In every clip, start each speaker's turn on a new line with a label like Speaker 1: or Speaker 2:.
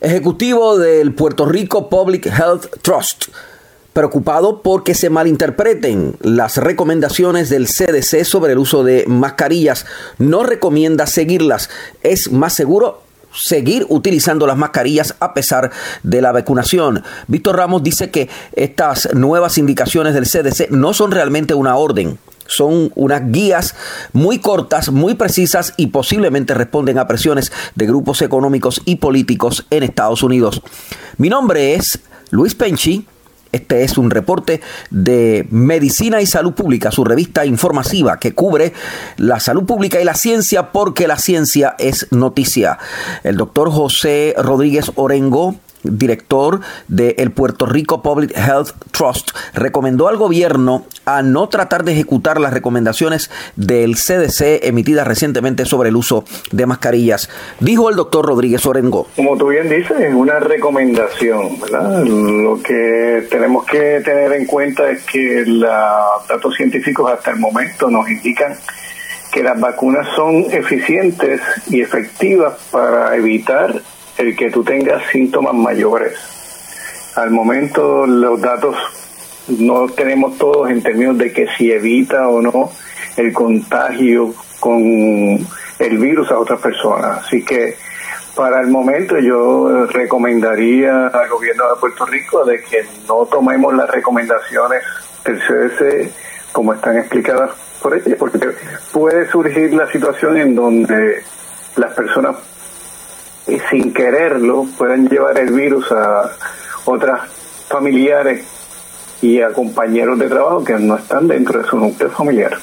Speaker 1: Ejecutivo del Puerto Rico Public Health Trust preocupado porque se malinterpreten las recomendaciones del CDC sobre el uso de mascarillas. No recomienda seguirlas. Es más seguro seguir utilizando las mascarillas a pesar de la vacunación. Víctor Ramos dice que estas nuevas indicaciones del CDC no son realmente una orden. Son unas guías muy cortas, muy precisas y posiblemente responden a presiones de grupos económicos y políticos en Estados Unidos. Mi nombre es Luis Penchi este es un reporte de Medicina y Salud Pública, su revista informativa que cubre la salud pública y la ciencia porque la ciencia es noticia. El doctor José Rodríguez Orengo director del Puerto Rico Public Health Trust, recomendó al gobierno a no tratar de ejecutar las recomendaciones del CDC emitidas recientemente sobre el uso de mascarillas. Dijo el doctor Rodríguez Orengo.
Speaker 2: Como tú bien dices, es una recomendación. ¿verdad? Lo que tenemos que tener en cuenta es que los datos científicos hasta el momento nos indican que las vacunas son eficientes y efectivas para evitar el que tú tengas síntomas mayores. Al momento los datos no tenemos todos en términos de que si evita o no el contagio con el virus a otras personas. Así que para el momento yo recomendaría al gobierno de Puerto Rico de que no tomemos las recomendaciones del CDC como están explicadas por ella, porque puede surgir la situación en donde las personas y sin quererlo pueden llevar el virus a otras familiares y a compañeros de trabajo que no están dentro de su núcleo familiar.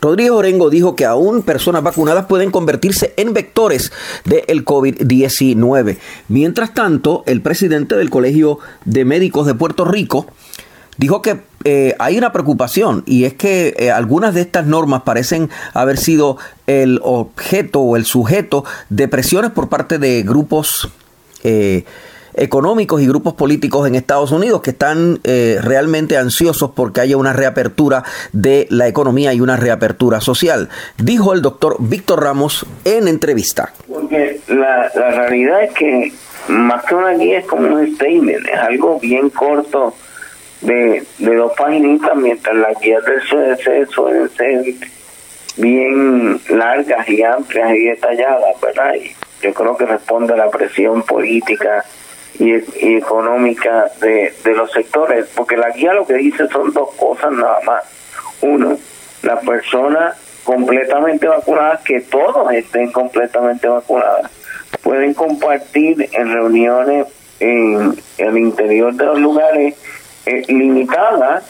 Speaker 1: Rodríguez Orengo dijo que aún personas vacunadas pueden convertirse en vectores del COVID-19. Mientras tanto, el presidente del Colegio de Médicos de Puerto Rico dijo que eh, hay una preocupación y es que eh, algunas de estas normas parecen haber sido el objeto o el sujeto de presiones por parte de grupos eh, económicos y grupos políticos en Estados Unidos que están realmente ansiosos porque haya una reapertura de la economía y una reapertura social, dijo el doctor Víctor Ramos en entrevista.
Speaker 3: Porque la, la realidad es que más que una guía es como un statement, es algo bien corto de, de dos paginitas, mientras las guías del CDC suelen ser bien largas y amplias y detalladas, ¿verdad? Y yo creo que responde a la presión política y, económica de, de los sectores, porque la guía lo que dice son dos cosas nada más. Uno, las personas completamente vacunadas, que todos estén completamente vacunadas, pueden compartir en reuniones en el interior de los lugares eh, limitada,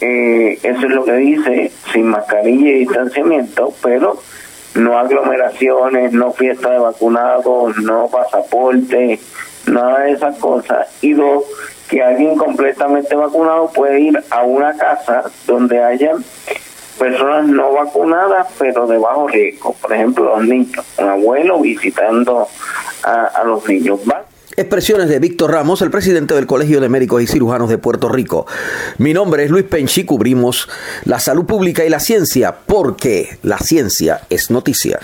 Speaker 3: eh, eso es lo que dice, sin mascarilla y distanciamiento, pero no aglomeraciones, no fiesta de vacunados, no pasaporte, nada de esas cosas. Y dos, que alguien completamente vacunado puede ir a una casa donde haya personas no vacunadas pero de bajo riesgo, por ejemplo los niños, un abuelo visitando a, a los niños. ¿va?
Speaker 1: Expresiones de Víctor Ramos, el presidente del Colegio de Médicos y Cirujanos de Puerto Rico. Mi nombre es Luis Penchi, cubrimos la salud pública y la ciencia porque la ciencia es noticia.